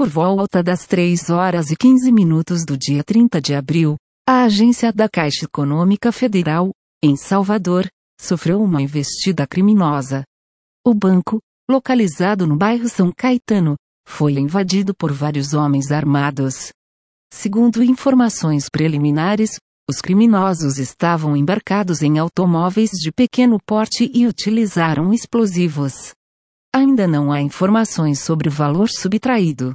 Por volta das 3 horas e 15 minutos do dia 30 de abril, a agência da Caixa Econômica Federal, em Salvador, sofreu uma investida criminosa. O banco, localizado no bairro São Caetano, foi invadido por vários homens armados. Segundo informações preliminares, os criminosos estavam embarcados em automóveis de pequeno porte e utilizaram explosivos. Ainda não há informações sobre o valor subtraído.